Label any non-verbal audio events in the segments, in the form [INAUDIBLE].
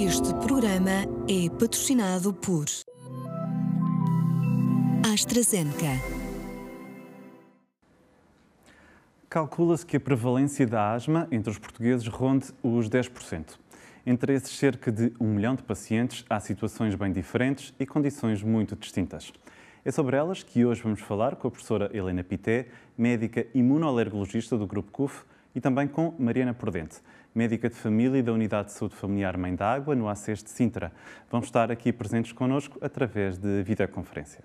Este programa é patrocinado por AstraZeneca. Calcula-se que a prevalência da asma entre os portugueses ronde os 10%. Entre esses cerca de um milhão de pacientes, há situações bem diferentes e condições muito distintas. É sobre elas que hoje vamos falar com a professora Helena Pité, médica imunoalergologista do Grupo CUF, e também com Mariana Prudente, médica de família e da Unidade de Saúde Familiar Mãe da Água, no ACES de Sintra. Vão estar aqui presentes connosco através de videoconferência.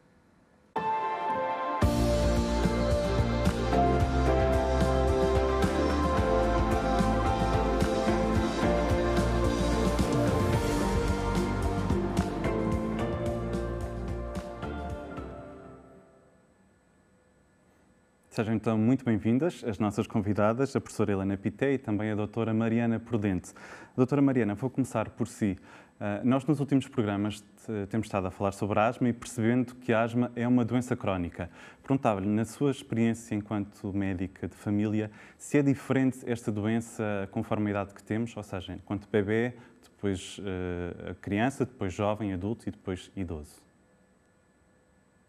Sejam então muito bem-vindas as nossas convidadas, a professora Helena Pité e também a doutora Mariana Prudente. Doutora Mariana, vou começar por si. Ah, nós nos últimos programas temos estado a falar sobre asma e percebendo que a asma é uma doença crónica. Perguntava-lhe, na sua experiência enquanto médica de família, se é diferente esta doença conforme a idade que temos, ou seja, enquanto bebê, depois uh, criança, depois jovem, adulto e depois idoso?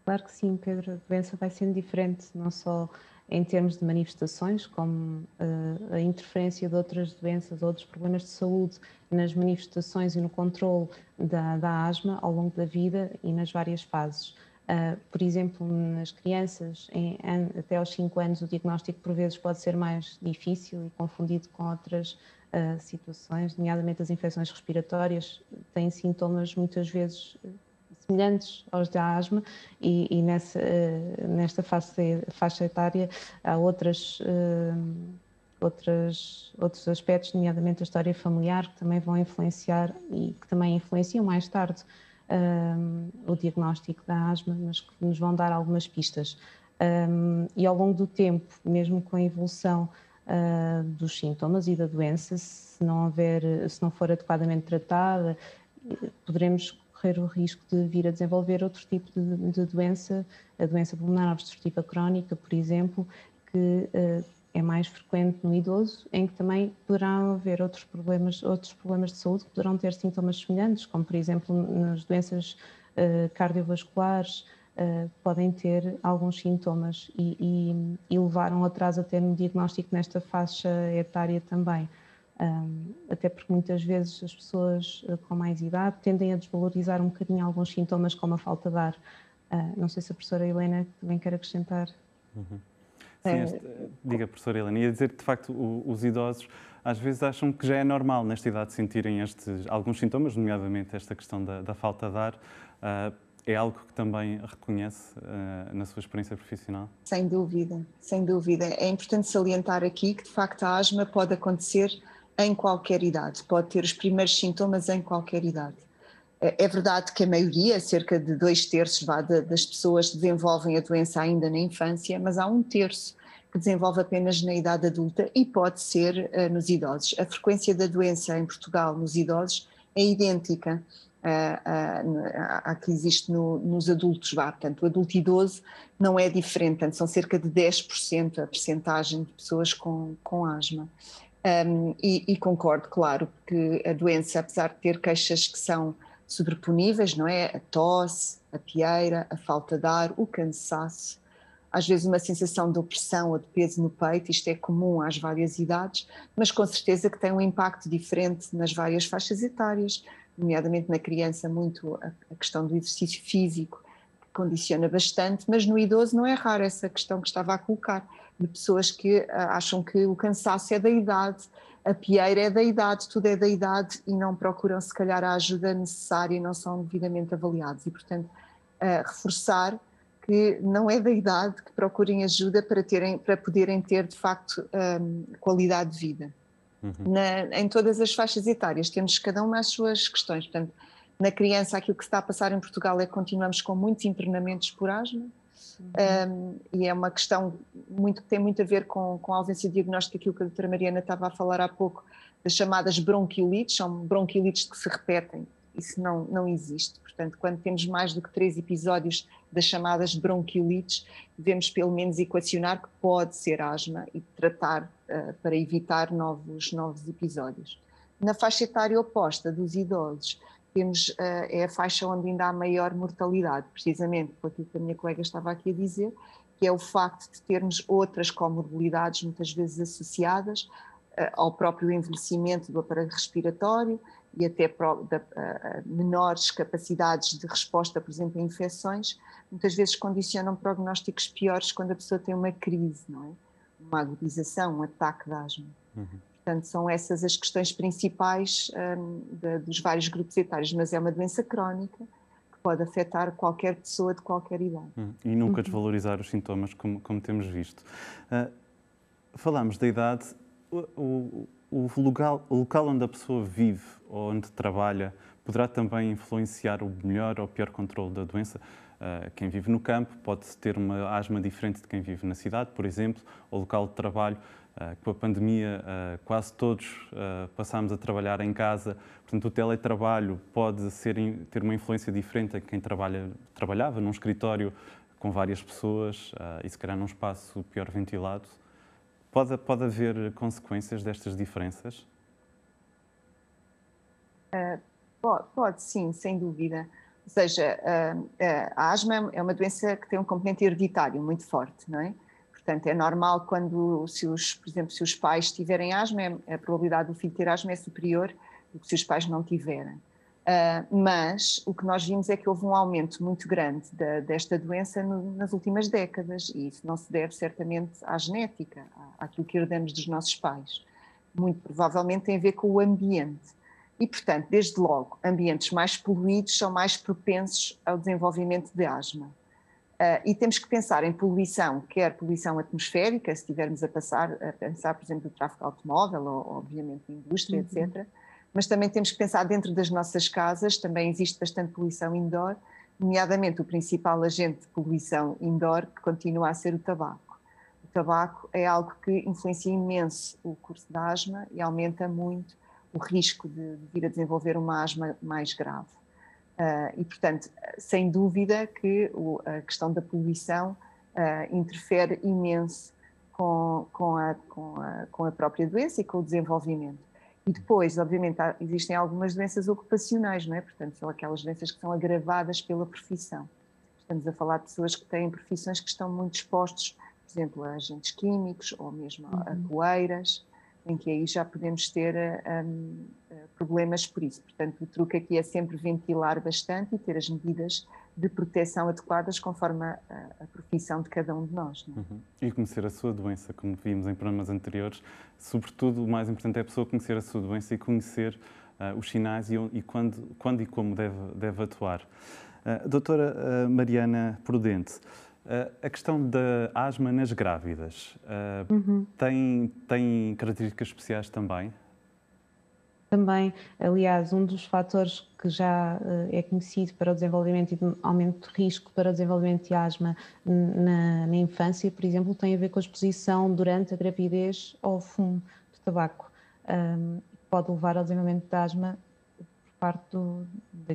Claro que sim, Pedro. A doença vai sendo diferente, não só em termos de manifestações, como uh, a interferência de outras doenças, outros problemas de saúde nas manifestações e no controle da, da asma ao longo da vida e nas várias fases. Uh, por exemplo, nas crianças, em, em, até aos 5 anos, o diagnóstico por vezes pode ser mais difícil e confundido com outras uh, situações, nomeadamente as infecções respiratórias, têm sintomas muitas vezes semelhantes aos da asma e, e nessa, uh, nesta faixa, faixa etária há outras, uh, outras, outros aspectos, nomeadamente a história familiar, que também vão influenciar e que também influenciam mais tarde uh, o diagnóstico da asma, mas que nos vão dar algumas pistas. Um, e ao longo do tempo, mesmo com a evolução uh, dos sintomas e da doença, se não, houver, se não for adequadamente tratada, poderemos correr o risco de vir a desenvolver outro tipo de, de doença, a doença pulmonar obstrutiva crónica, por exemplo, que uh, é mais frequente no idoso, em que também poderão haver outros problemas, outros problemas de saúde que poderão ter sintomas semelhantes, como por exemplo nas doenças uh, cardiovasculares, uh, podem ter alguns sintomas e, e, e levar um atraso até no diagnóstico nesta faixa etária também. Até porque muitas vezes as pessoas uh, com mais idade tendem a desvalorizar um bocadinho alguns sintomas, como a falta de ar. Uh, não sei se a professora Helena também quer acrescentar. Uhum. Sim, é... este, diga, professora Helena, ia dizer que de facto os idosos às vezes acham que já é normal nesta idade sentirem estes, alguns sintomas, nomeadamente esta questão da, da falta de ar. Uh, é algo que também reconhece uh, na sua experiência profissional? Sem dúvida, sem dúvida. É importante salientar aqui que, de facto, a asma pode acontecer em qualquer idade, pode ter os primeiros sintomas em qualquer idade. É, é verdade que a maioria, cerca de dois terços das pessoas desenvolvem a doença ainda na infância, mas há um terço que desenvolve apenas na idade adulta e pode ser uh, nos idosos. A frequência da doença em Portugal nos idosos é idêntica à, à que existe no, nos adultos, vá. portanto o adulto idoso não é diferente, portanto, são cerca de 10% a percentagem de pessoas com, com asma. Um, e, e, concordo, claro, que a doença, apesar de ter queixas que são sobreponíveis, não é? A tosse, a pieira, a falta de ar, o cansaço, às vezes uma sensação de opressão ou de peso no peito, isto é comum às várias idades, mas com certeza que tem um impacto diferente nas várias faixas etárias, nomeadamente na criança, muito a, questão do exercício físico, que condiciona bastante, mas no idoso não é raro essa questão que estava a colocar de pessoas que uh, acham que o cansaço é da idade, a pieira é da idade, tudo é da idade e não procuram se calhar a ajuda necessária e não são devidamente avaliados. E portanto, reforçar que não é da idade que procurem ajuda para, terem, para poderem ter de facto um, qualidade de vida. Uhum. Na, em todas as faixas etárias temos cada uma as suas questões. Portanto, na criança aquilo que se está a passar em Portugal é que continuamos com muitos internamentos por asma, um, e é uma questão muito, que tem muito a ver com, com a ausência de diagnóstico, aquilo que a doutora Mariana estava a falar há pouco, das chamadas bronquiolites, são bronquiolites que se repetem, isso não, não existe. Portanto, quando temos mais do que três episódios das chamadas bronquiolites, devemos pelo menos equacionar que pode ser asma e tratar uh, para evitar novos, novos episódios. Na faixa etária oposta dos idosos, temos, uh, é a faixa onde ainda há maior mortalidade, precisamente por aquilo que a minha colega estava aqui a dizer, que é o facto de termos outras comorbilidades muitas vezes associadas uh, ao próprio envelhecimento do aparelho respiratório e até pro, da, uh, menores capacidades de resposta, por exemplo, a infecções, muitas vezes condicionam prognósticos piores quando a pessoa tem uma crise, não é? Uma agudização, um ataque de asma. Uhum. Portanto, são essas as questões principais um, de, dos vários grupos etários, mas é uma doença crónica que pode afetar qualquer pessoa de qualquer idade. Hum, e nunca uhum. desvalorizar os sintomas, como, como temos visto. Uh, falamos da idade, o, o, o, local, o local onde a pessoa vive ou onde trabalha poderá também influenciar o melhor ou pior controle da doença? Uh, quem vive no campo pode ter uma asma diferente de quem vive na cidade, por exemplo, ou local de trabalho com a pandemia, uh, quase todos uh, passámos a trabalhar em casa, portanto, o teletrabalho pode ser, ter uma influência diferente a quem trabalha, trabalhava num escritório com várias pessoas e, se calhar, num espaço pior ventilado. Pode, pode haver consequências destas diferenças? Pode, pode, sim, sem dúvida. Ou seja, a asma é uma doença que tem um componente hereditário muito forte, não é? Portanto, é normal quando, se os, por exemplo, se os pais tiverem asma, é, a probabilidade do filho ter asma é superior do que se os pais não tiverem. Uh, mas o que nós vimos é que houve um aumento muito grande da, desta doença no, nas últimas décadas, e isso não se deve certamente à genética, à, àquilo que herdamos dos nossos pais. Muito provavelmente tem a ver com o ambiente. E, portanto, desde logo, ambientes mais poluídos são mais propensos ao desenvolvimento de asma. Uh, e temos que pensar em poluição, quer poluição atmosférica, se estivermos a, passar, a pensar, por exemplo, no tráfego automóvel, ou obviamente na indústria, uhum. etc. Mas também temos que pensar dentro das nossas casas, também existe bastante poluição indoor, nomeadamente o principal agente de poluição indoor, que continua a ser o tabaco. O tabaco é algo que influencia imenso o curso da asma e aumenta muito o risco de, de vir a desenvolver uma asma mais grave. Uh, e, portanto, sem dúvida que o, a questão da poluição uh, interfere imenso com, com, a, com, a, com, a, própria doença e com o desenvolvimento. E depois, obviamente, há, existem algumas doenças ocupacionais, não é? Portanto, são aquelas doenças que são agravadas pela profissão. Estamos a falar de pessoas que têm profissões que estão muito expostos, por exemplo, a agentes químicos ou mesmo uhum. a poeiras, em que aí já podemos ter um, problemas por isso. Portanto, o truque aqui é sempre ventilar bastante e ter as medidas de proteção adequadas conforme a, a profissão de cada um de nós. É? Uhum. E conhecer a sua doença, como vimos em programas anteriores, sobretudo o mais importante é a pessoa conhecer a sua doença e conhecer uh, os sinais e, e, quando, quando e como deve, deve atuar. Uh, doutora uh, Mariana Prudente, a questão da asma nas grávidas uhum. tem, tem características especiais também? Também, aliás, um dos fatores que já uh, é conhecido para o desenvolvimento e de aumento de risco para o desenvolvimento de asma na, na, infância, por exemplo, tem a ver com a exposição durante a gravidez ao fumo de tabaco. Um, pode levar ao desenvolvimento de asma parte do,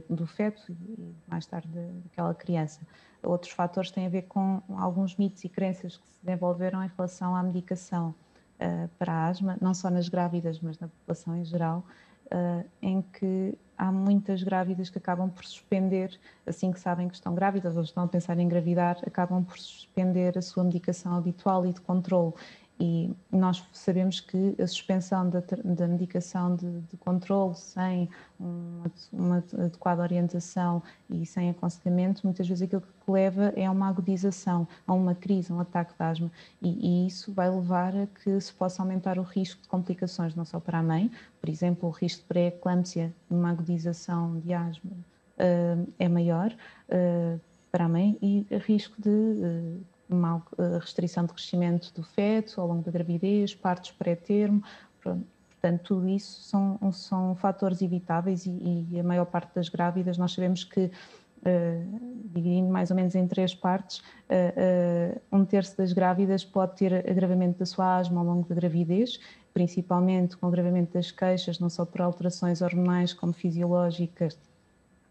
do feto e mais tarde daquela criança. Outros fatores têm a ver com alguns mitos e crenças que se desenvolveram em relação à medicação uh, para a asma, não só nas grávidas, mas na população em geral, uh, em que há muitas grávidas que acabam por suspender, assim que sabem que estão grávidas ou estão a pensar em engravidar, acabam por suspender a sua medicação habitual e de controle. E nós sabemos que a suspensão da, da medicação de, de controle sem uma, uma, adequada orientação e sem aconselhamento, muitas vezes aquilo que leva é a uma agudização, a uma crise, a um ataque de asma. E, e, isso vai levar a que se possa aumentar o risco de complicações, não só para a mãe, por exemplo, o risco de pré-eclâmpsia numa agudização de asma uh, é maior uh, para a mãe e risco de uh, uma eh, restrição de crescimento do feto ao longo da gravidez, partos pré-termo, portanto, tudo isso são, são fatores evitáveis e, e, a maior parte das grávidas nós sabemos que, uh, dividindo mais ou menos em três partes, uh, uh, um terço das grávidas pode ter agravamento da sua asma ao longo da gravidez, principalmente com agravamento das queixas, não só por alterações hormonais como fisiológicas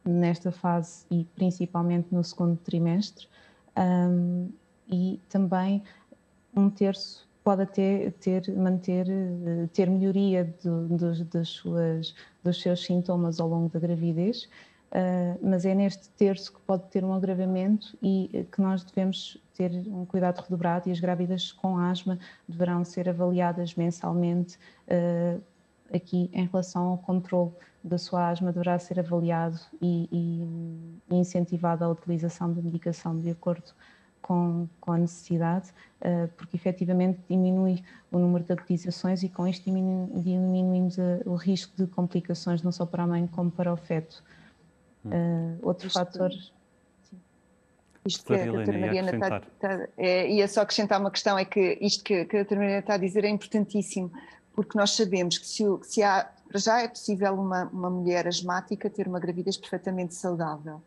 nesta fase e principalmente no segundo trimestre. Um, e também um terço pode até ter, manter, ter melhoria do, dos, das suas, dos seus sintomas ao longo da gravidez, mas é neste terço que pode ter um agravamento e que nós devemos ter um cuidado redobrado e as grávidas com asma deverão ser avaliadas mensalmente aqui em relação ao controle da sua asma deverá ser avaliado e, e, incentivado a utilização da medicação de acordo com, com a necessidade, uh, porque efetivamente diminui o número de agudizações e com isto diminu, diminuímos a, o risco de complicações não só para a mãe como para o feto. Uh, outro isto, fator... Isto que a doutora Mariana está, está é, ia só acrescentar uma questão, é que isto que, que a doutora Mariana está a dizer é importantíssimo, porque nós sabemos que se, se há, já é possível uma, uma mulher asmática ter uma gravidez perfeitamente saudável.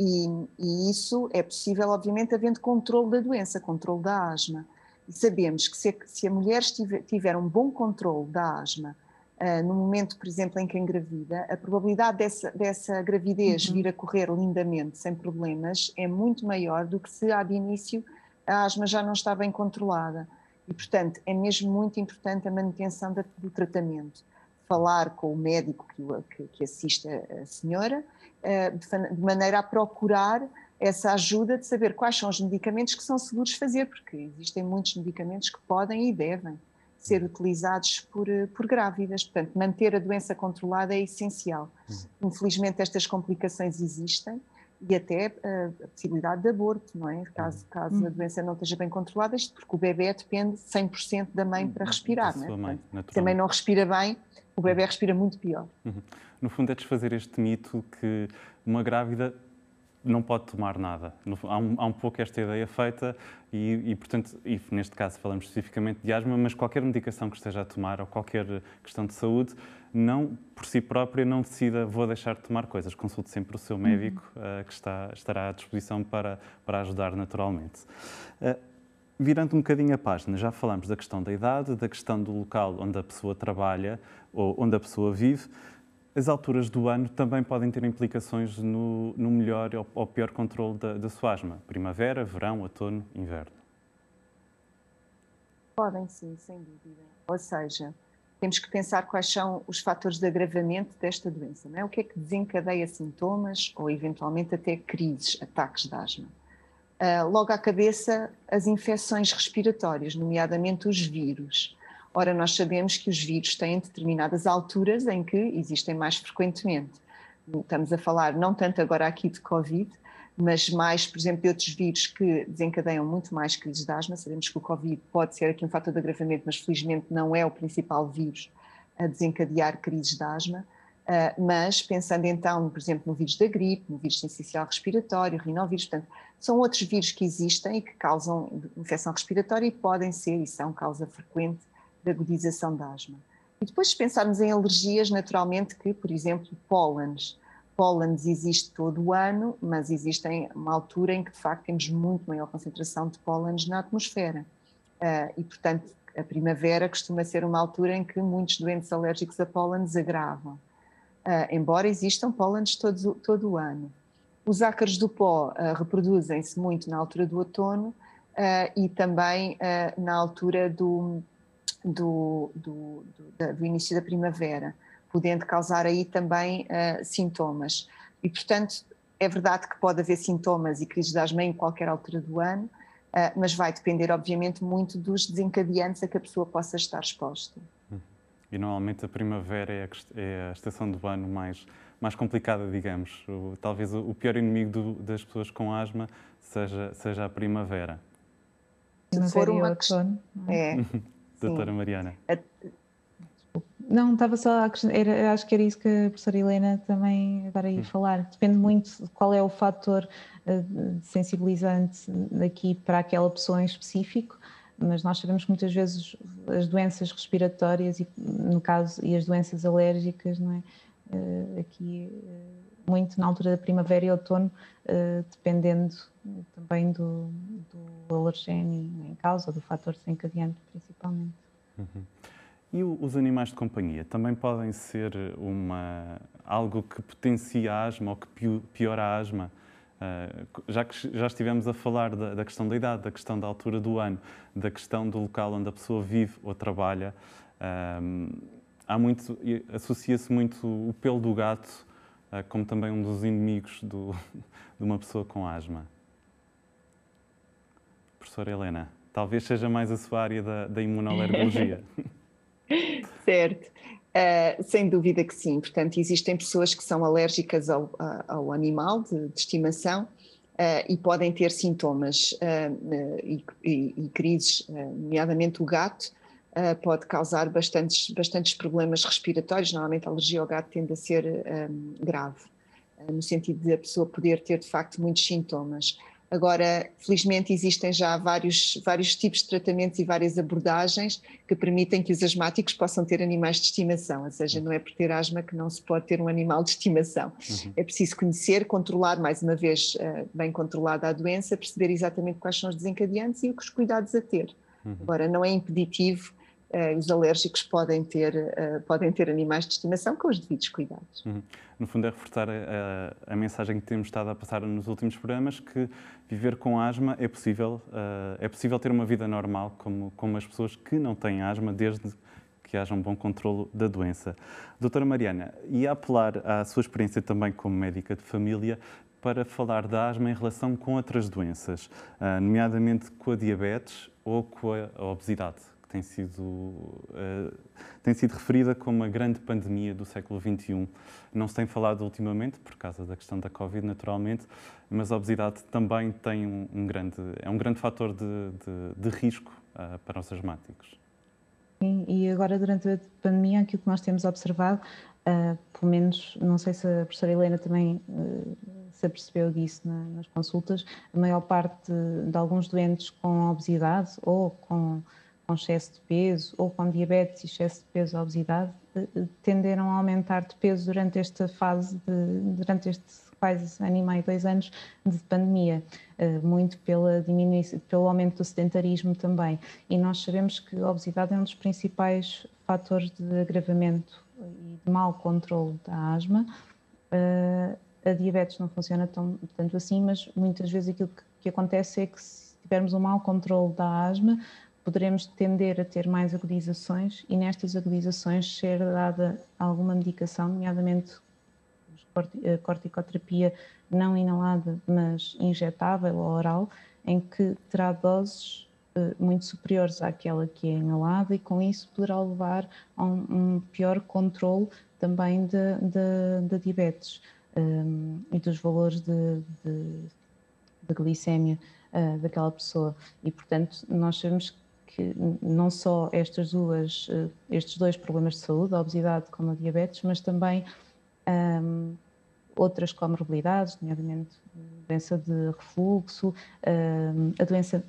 E, e, isso é possível, obviamente, havendo controle da doença, controle da asma. E sabemos que se a, se a mulher estiver, tiver um bom controle da asma, uh, no momento, por exemplo, em que engravida, a probabilidade dessa, dessa gravidez uhum. vir a correr lindamente, sem problemas, é muito maior do que se, há de início, a asma já não está bem controlada. E, portanto, é mesmo muito importante a manutenção do tratamento. Falar com o médico que, que assiste a senhora, de maneira a procurar essa ajuda de saber quais são os medicamentos que são seguros fazer, porque existem muitos medicamentos que podem e devem ser utilizados por, eh, por grávidas. Portanto, manter a doença controlada é essencial. Uhum. Infelizmente, estas complicações existem e até uh, a possibilidade de aborto, não é? Caso, caso a uhum. doença não esteja bem controlada, isto porque o bebê depende 100% da mãe para respirar, não é? Mãe, também não respira bem, o bebê respira muito pior. Uhum. No fundo é desfazer este mito que uma grávida não pode tomar nada. Há um, há um pouco esta ideia feita e, e, portanto, e neste caso falamos especificamente de asma, mas qualquer medicação que esteja a tomar ou qualquer questão de saúde, não por si própria não decida vou deixar de tomar coisas. Consulte sempre o seu uhum. médico uh, que está, estará à disposição para, para ajudar naturalmente. Uh, virando um bocadinho a página, já falamos da questão da idade, da questão do local onde a pessoa trabalha ou onde a pessoa vive. As alturas do ano também podem ter implicações no, no melhor ou, pior controle da, da sua asma. Primavera, verão, outono, inverno. Podem sim, sem dúvida. Ou seja, temos que pensar quais são os fatores de agravamento desta doença. Não é? O que é que desencadeia sintomas ou eventualmente até crises, ataques de asma? Uh, logo à cabeça, as infecções respiratórias, nomeadamente os vírus. Ora, nós sabemos que os vírus têm determinadas alturas em que existem mais frequentemente. Estamos a falar não tanto agora aqui de Covid, mas mais, por exemplo, de outros vírus que desencadeiam muito mais crises de asma. Sabemos que o Covid pode ser aqui um fator de agravamento, mas felizmente não é o principal vírus a desencadear crises de asma. Uh, mas pensando então, por exemplo, no vírus da gripe, no vírus essencial respiratório, rinovírus, portanto, são outros vírus que existem e que causam infecção respiratória e podem ser e são causa frequente de agudização da asma. E depois, se pensarmos em alergias, naturalmente que, por exemplo, pólenes. Pólenes existe todo o ano, mas existem uma altura em que, de facto, temos muito maior concentração de pólenes na atmosfera. Uh, e, portanto, a primavera costuma ser uma altura em que muitos doentes alérgicos a pólenes agravam. Uh, embora existam pólenes todo, todo o ano. Os ácaros do pó uh, reproduzem-se muito na altura do outono e também na altura do, do, do, do, do início da primavera, podendo causar aí também uh, sintomas. E, portanto, é verdade que pode haver sintomas e crises de asma em qualquer altura do ano, uh, mas vai depender, obviamente, muito dos desencadeantes a que a pessoa possa estar exposta. E normalmente a primavera é a, é a estação do ano mais, mais complicada, digamos. O, talvez o, o pior inimigo do, das pessoas com asma seja, seja a primavera. Se for uma questão. É. [LAUGHS] doutora Mariana. Não, estava só a era, acho que era isso que a professora Helena também agora ia hum. falar. Depende muito de qual é o fator uh, sensibilizante aqui para aquela pessoa em específico, mas nós sabemos que muitas vezes as doenças respiratórias e, no caso, e as doenças alérgicas, não é? Uh, aqui uh, muito na altura da primavera e outono, dependendo também do, do alergênio em causa, do fator desencadeante principalmente. Uhum. E os animais de companhia também podem ser uma, algo que potencia a asma ou que piora a asma já que já estivemos a falar da, da, questão da idade, da questão da altura do ano, da questão do local onde a pessoa vive ou trabalha, há muito associa-se muito o pelo do gato como também um dos inimigos do, [LAUGHS] de uma pessoa com asma. Professora Helena, talvez seja mais a sua área da, da imunoalergologia. [LAUGHS] certo. Uh, sem dúvida que sim. Portanto, existem pessoas que são alérgicas ao, ao animal de, de estimação uh, e podem ter sintomas uh, e, e, e, crises, nomeadamente o gato, pode causar bastantes, bastantes problemas respiratórios. Normalmente a alergia ao gato tende a ser um, grave, no sentido de a pessoa poder ter de facto muitos sintomas. Agora, felizmente, existem já vários, vários tipos de tratamentos e várias abordagens que permitem que os asmáticos possam ter animais de estimação, ou seja, não é por ter asma que não se pode ter um animal de estimação. Uhum. É preciso conhecer, controlar, mais uma vez, eh, bem controlada a doença, perceber exatamente quais são os desencadeantes e os cuidados a ter. Uhum. Agora, não é impeditivo Uh, os alérgicos podem ter, uh, podem ter animais de estimação com os devidos cuidados. Uhum. No fundo, é reforçar a, a, mensagem que temos estado a passar nos últimos programas, que viver com asma é possível, é possível ter uma vida normal como, como as pessoas que não têm asma, desde que haja um bom controle da doença. Doutora Mariana, e apelar à sua experiência também como médica de família para falar da asma em relação com outras doenças, nomeadamente com a diabetes ou com a obesidade tem sido, uh, tem sido referida como uma grande pandemia do século XXI. Não se tem falado ultimamente, por causa da questão da Covid, naturalmente, mas a obesidade também tem um, um grande, é um grande fator de, de, de risco uh, para os asmáticos. Sim, e agora durante a pandemia, aquilo que nós temos observado, uh, pelo menos, não sei se a professora Helena também se apercebeu disso na, nas consultas, a maior parte de, de alguns doentes com obesidade ou com com excesso de peso ou com diabetes, excesso de peso ou obesidade, eh, eh, tenderam a aumentar de peso durante esta fase, de, durante este quase ano e meio, dois anos de pandemia, eh, muito pela diminuição, pelo aumento do sedentarismo também. E nós sabemos que a obesidade é um dos principais fatores de agravamento e de mau controle da asma. A diabetes não funciona tão, tanto assim, mas muitas vezes aquilo que, que acontece é que se tivermos um mau controle da asma, poderemos tender a ter mais agudizações e nestas agudizações ser dada alguma medicação, nomeadamente a corticoterapia não inalada, mas injetável ou oral, em que terá doses uh, muito superiores àquela que é inalada e com isso poderá levar a um, pior controle também da diabetes um, e dos valores de, de, de glicémia uh, daquela pessoa. E, portanto, nós sabemos que não só estas duas, eh, estes dois problemas de saúde, a obesidade como a diabetes, mas também um, outras comorbilidades, nomeadamente doença de refluxo, um, a doença,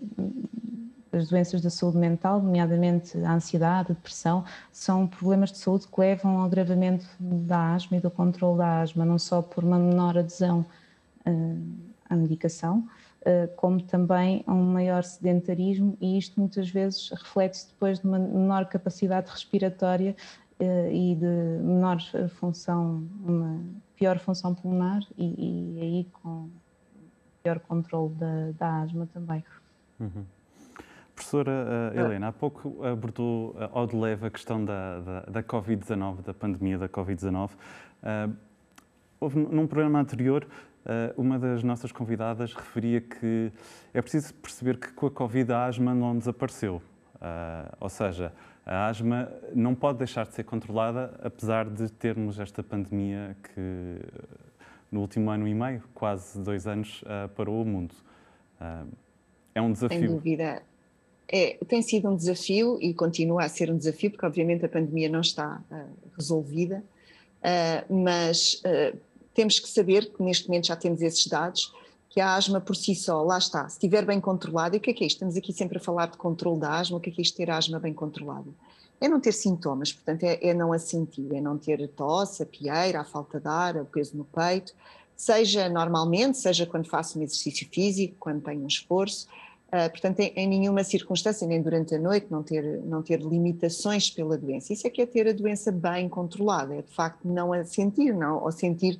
as doenças da saúde mental, nomeadamente a ansiedade, a depressão, são problemas de saúde que levam ao agravamento da asma e do controle da asma, não só por uma menor adesão uh, à medicação, como também a um maior sedentarismo, e isto muitas vezes reflete-se depois de uma menor capacidade respiratória eh, e de menor função, uma pior função pulmonar, e, e aí com pior controle da, da asma também. Uhum. Professora uh, Helena, há pouco abordou uh, ao de leve a questão da, da, da Covid-19, da pandemia da Covid-19. Uh, houve num programa anterior eh, uma das nossas convidadas referia que é preciso perceber que com a Covid a asma não desapareceu. Eh, ou seja, a asma não pode deixar de ser controlada, apesar de termos esta pandemia que no último ano e meio, quase dois anos, eh, parou o mundo. É um desafio. Sem dúvida. É, tem sido um desafio e continua a ser um desafio, porque obviamente a pandemia não está resolvida, mas temos que saber que neste momento já temos esses dados, que a asma por si só, lá está, se estiver bem controlada, e o que é que é isto? Estamos aqui sempre a falar de controle da asma, o que é que é isto ter asma bem controlada? É não ter sintomas, portanto, é, é não a sentir, é não ter tosse, a pieira, a falta de ar, o peso no peito, seja normalmente, seja quando faço um exercício físico, quando tenho um esforço, Uh, portanto, em, em, nenhuma circunstância, nem durante a noite, não ter, não ter limitações pela doença. Isso é que é ter a doença bem controlada, é de facto não a sentir, não, ou sentir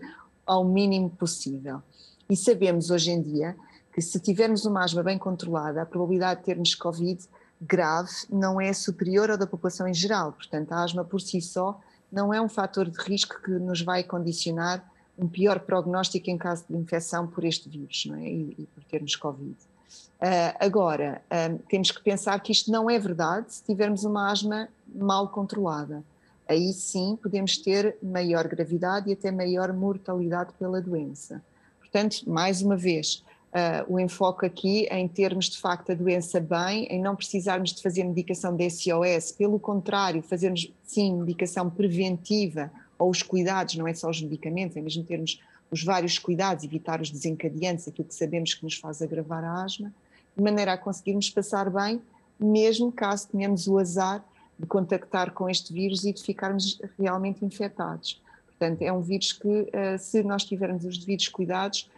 ao mínimo possível. E sabemos hoje em dia que se tivermos uma asma bem controlada, a probabilidade de termos Covid grave não é superior ao da população em geral. Portanto, a asma por si só não é um fator de risco que nos vai condicionar um pior prognóstico em caso de infecção por este vírus é? e, e por termos Covid. Uh, agora, um, temos que pensar que isto não é verdade se tivermos uma asma mal controlada. Aí sim podemos ter maior gravidade e até maior mortalidade pela doença. Portanto, mais uma vez, uh, o enfoque aqui em termos de facto a doença bem, em não precisarmos de fazer medicação de SOS, pelo contrário, fazermos sim medicação preventiva ou os cuidados, não é só os medicamentos, é mesmo termos os vários cuidados, evitar os desencadeantes, aquilo que sabemos que nos faz agravar a asma, de maneira a conseguirmos passar bem, mesmo caso tenhamos o azar de contactar com este vírus e de ficarmos realmente infectados. Portanto, é um vírus que, eh, se nós tivermos os devidos cuidados,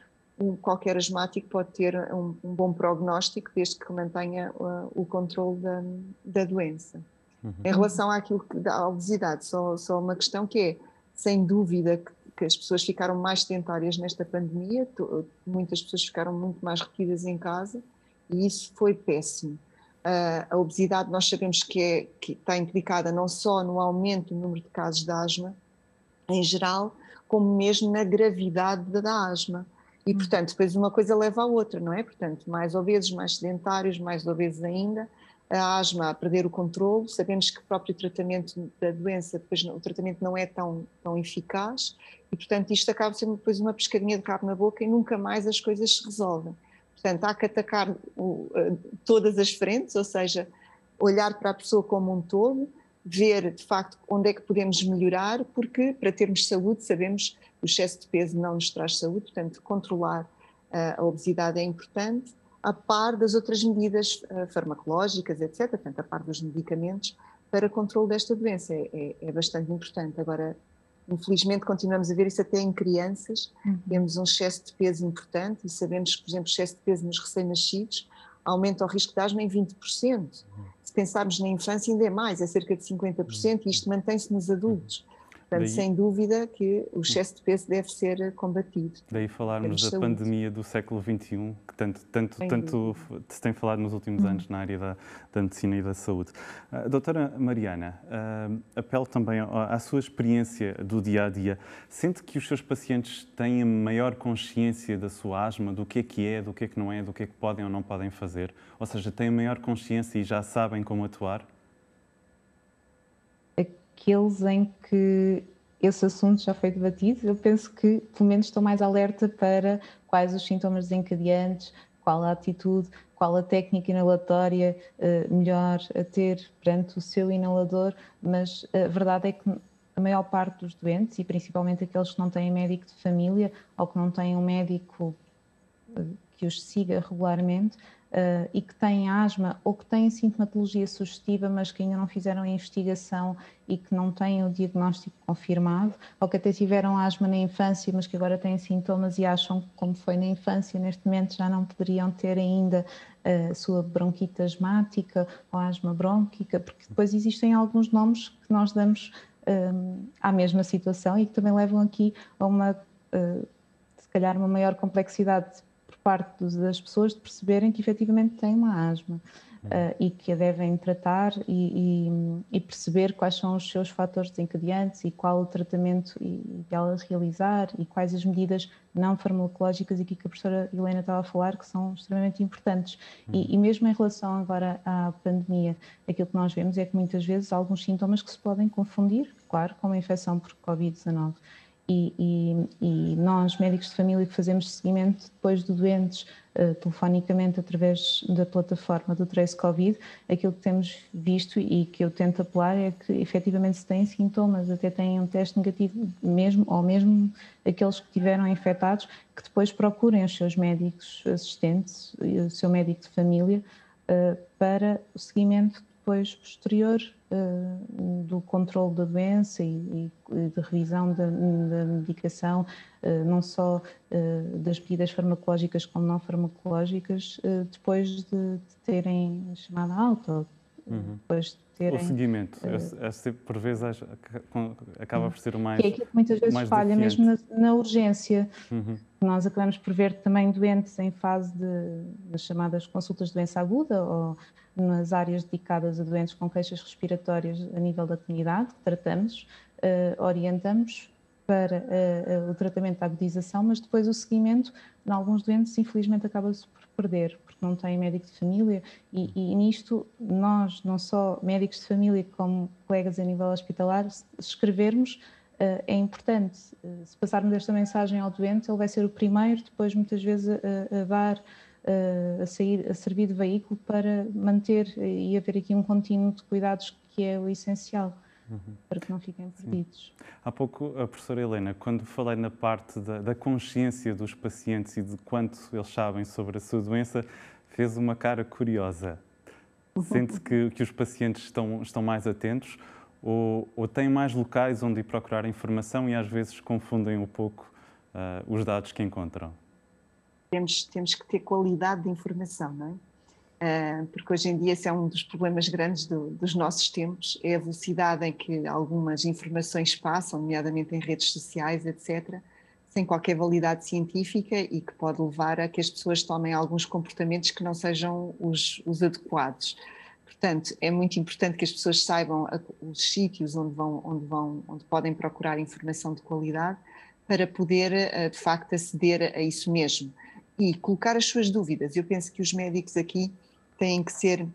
qualquer asmático pode ter um, bom prognóstico desde que mantenha uh, o controle da, da doença. Uhum. Em relação àquilo que, da obesidade, só, só uma questão que é, sem dúvida, que, que as pessoas ficaram mais sedentárias nesta pandemia, muitas pessoas ficaram muito mais retidas em casa e isso foi péssimo. A obesidade nós sabemos que, é, que está implicada não só no aumento do número de casos de asma em geral, como mesmo na gravidade da asma. E, hum. portanto, depois uma coisa leva à outra, não é? Portanto, mais obesos, mais sedentários, mais obesos ainda, a asma a perder o controle, sabemos que o próprio tratamento da doença, depois o tratamento não é tão, tão eficaz, e, portanto, isto acaba sendo depois uma pescadinha de cabo na boca e nunca mais as coisas se resolvem. Portanto, há que atacar o, todas as frentes, ou seja, olhar para a pessoa como um todo, ver de facto onde é que podemos melhorar, porque para termos saúde sabemos o excesso de peso não nos traz saúde, portanto, controlar uh, a obesidade é importante, a par das outras medidas uh, farmacológicas, etc., portanto, a par dos medicamentos, para controle desta doença. É, é, é, bastante importante. Agora, infelizmente, continuamos a ver isso até em crianças. Uhum. Temos um excesso de peso importante e sabemos que, por exemplo, o excesso de peso nos recém-nascidos aumenta o risco de asma em 20%. Uhum. Se pensarmos na infância, ainda é mais, é cerca de 50%, e isto mantém-se nos adultos. Portanto, Daí... sem dúvida que o excesso de peso deve ser combatido. Daí falarmos da saúde. pandemia do século XXI, que tanto, tanto, tanto se tem falado nos últimos hum. anos na área da, da, medicina e da saúde. Uh, doutora Mariana, uh, apelo também à sua experiência do dia a dia. Sente que os seus pacientes têm maior consciência da sua asma, do que é que é, do que é que não é, do que é que podem ou não podem fazer? Ou seja, têm maior consciência e já sabem como atuar? Aqueles em que esse assunto já foi debatido, eu penso que pelo menos estou mais alerta para quais os sintomas desencadeantes, qual a atitude, qual a técnica inalatória uh, melhor a ter perante o seu inalador, mas a verdade é que a maior parte dos doentes, e principalmente aqueles que não têm médico de família ou que não têm um médico uh, que os siga regularmente, uh, e que têm asma ou que têm sintomatologia sugestiva, mas que ainda não fizeram a investigação e que não têm o diagnóstico confirmado, ou que até tiveram asma na infância, mas que agora têm sintomas e acham que, como foi na infância, neste momento já não poderiam ter ainda eh, a sua bronquite asmática ou asma brônquica, porque depois existem alguns nomes que nós damos um, eh, à mesma situação e que também levam aqui a uma, uh, se calhar, uma maior complexidade parte das pessoas de perceberem que efetivamente têm uma asma uh, e que a devem tratar e, e, e, perceber quais são os seus fatores desencadeantes e qual o tratamento ideal a realizar e quais as medidas não farmacológicas e que a professora Helena estava a falar que são extremamente importantes. E, uhum. e mesmo em relação agora à pandemia, aquilo que nós vemos é que muitas vezes há alguns sintomas que se podem confundir, claro, com uma infecção por Covid-19 e, e, e, nós, médicos de família, que fazemos seguimento depois de doentes uh, telefonicamente através da plataforma do Trace Covid, aquilo que temos visto e que eu tento apelar é que efetivamente se têm sintomas, até têm um teste negativo mesmo, ou mesmo aqueles que tiveram infectados, que depois procurem os seus médicos assistentes, o seu médico de família, uh, para o seguimento depois posterior uh, do controle da doença e, e de revisão da, da medicação, uh, não só uh, das medidas farmacológicas como não farmacológicas, depois de, de, terem chamada alta, uhum. depois terem... O seguimento, uh, por vezes acaba por ser o mais Que é aquilo que muitas vezes falha, mesmo na, na urgência. Uhum. Nós acabamos por ver também doentes em fase de, das chamadas consultas de doença aguda ou nas áreas dedicadas a doentes com queixas respiratórias a nível da comunidade, que tratamos, uh, orientamos para uh, o tratamento da agudização, mas depois o seguimento, em alguns doentes, infelizmente, acaba-se por perder, não têm médico de família, e, e, nisto nós, não só médicos de família, como colegas a nível hospitalar, se escrevermos, uh, é importante. se passarmos esta mensagem ao doente, ele vai ser o primeiro, depois, muitas vezes, a, a dar. a, sair, a servir de veículo para manter e haver aqui um contínuo de cuidados que é o essencial uhum. para que não fiquem perdidos. Sim. Há pouco, a professora Helena, quando falei na parte da, da, consciência dos pacientes e de quanto eles sabem sobre a sua doença, fez uma cara curiosa. Sente que, que os pacientes estão, estão mais atentos ou, ou têm mais locais onde ir procurar informação e às vezes confundem um pouco uh, os dados que encontram? Temos, temos que ter qualidade de informação, não é? Ah, porque hoje em dia esse é um dos problemas grandes do, dos nossos tempos, é a velocidade em que algumas informações passam, nomeadamente em redes sociais, etc., sem qualquer validade científica e que pode levar a que as pessoas tomem alguns comportamentos que não sejam os, os adequados. Portanto, é muito importante que as pessoas saibam os sítios onde vão, onde vão, onde podem procurar informação de qualidade para poder, ah, de facto, aceder a isso mesmo e colocar as suas dúvidas. Eu penso que os médicos aqui têm que ser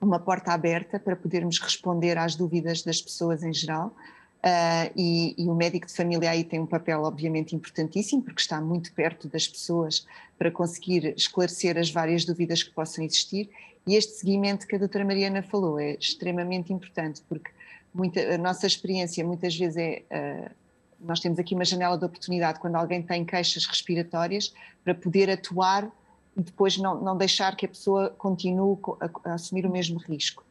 uma porta aberta para podermos responder às dúvidas das pessoas em geral. Uh, e, e, o médico de família aí tem um papel obviamente importantíssimo, porque está muito perto das pessoas para conseguir esclarecer as várias dúvidas que possam existir. E este seguimento que a doutora Mariana falou é extremamente importante, porque muita, a nossa experiência muitas vezes é. Uh, nós temos aqui uma janela de oportunidade quando alguém tem queixas respiratórias para poder atuar e depois não, não deixar que a pessoa continue a, a assumir o mesmo risco.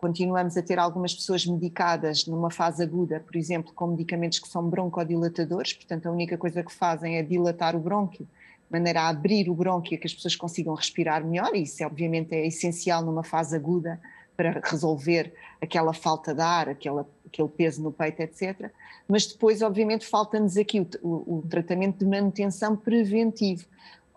Continuamos a ter algumas pessoas medicadas numa fase aguda, por exemplo, com medicamentos que são broncodilatadores, portanto, a única coisa que fazem é dilatar o brônquio, de maneira a abrir o brônquio, que as pessoas consigam respirar melhor, e isso obviamente é essencial numa fase aguda para resolver aquela falta de ar, aquela, aquele peso no peito, etc. Mas depois, obviamente, falta-nos aqui o, o, o tratamento de manutenção preventivo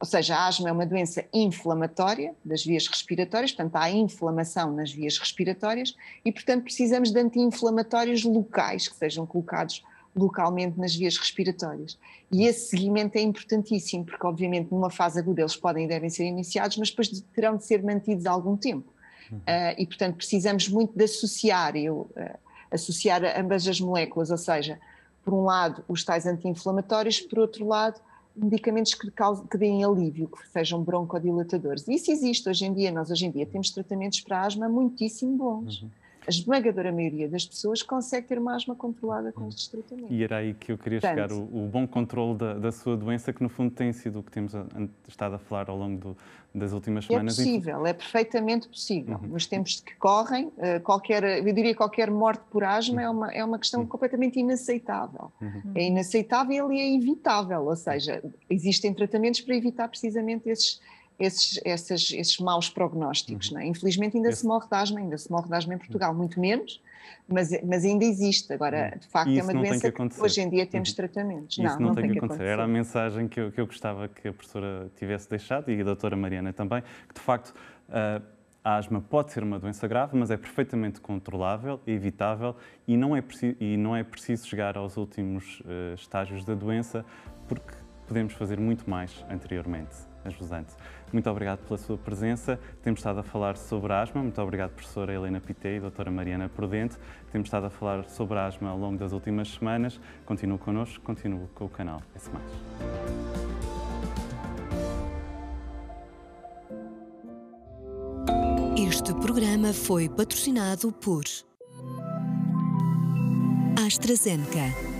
ou seja, a asma é uma doença inflamatória das vias respiratórias, portanto, há inflamação nas vias respiratórias e, portanto, precisamos de anti-inflamatórios locais que sejam colocados localmente nas vias respiratórias. E esse seguimento é importantíssimo, porque, obviamente, numa fase aguda eles podem e devem ser iniciados, mas depois terão de ser mantidos algum tempo. Uhum. Uh, e, portanto, precisamos muito de associar, eu, uh, associar ambas as moléculas, ou seja, por um lado, os tais anti-inflamatórios, por outro lado, medicamentos que, causem, que deem alívio, que sejam broncodilatadores. Isso existe hoje em dia. Nós hoje em dia temos tratamentos para asma muitíssimo bons. Uhum a esmagadora maioria das pessoas consegue ter uma asma controlada com estes tratamentos. E era aí que eu queria Portanto, chegar, o, o, bom controle da, da, sua doença, que no fundo tem sido o que temos estado a falar ao longo do, das últimas é semanas. É possível, é perfeitamente possível. Uhum. Nos tempos que correm, eh, qualquer, eu diria qualquer morte por asma é, uma, é uma questão uhum. completamente inaceitável. Uhum. É inaceitável e é evitável, ou seja, existem tratamentos para evitar precisamente esses esses, esses, esses maus prognósticos. Uhum. É? Infelizmente ainda Esse... se morre de asma, ainda se morre de asma em Portugal, uhum. muito menos, mas, mas ainda existe. Agora, uhum. de facto, é uma doença que, que, hoje em dia temos uhum. tratamentos. Isso não, não, não tem, tem que acontecer. acontecer. Era a mensagem que eu, que eu gostava que a professora tivesse deixado e a doutora Mariana também, que de facto a asma pode ser uma doença grave, mas é perfeitamente controlável, evitável e não é, preciso, e não é preciso chegar aos últimos uh, estágios da doença porque podemos fazer muito mais anteriormente. Ajudante. Muito obrigado pela sua presença. Temos estado a falar sobre asma. Muito obrigado, professora Helena Pitei e doutora Mariana Prudente. Temos estado a falar sobre asma ao longo das últimas semanas. Continue connosco, continue com o canal S+. Este programa foi patrocinado por AstraZeneca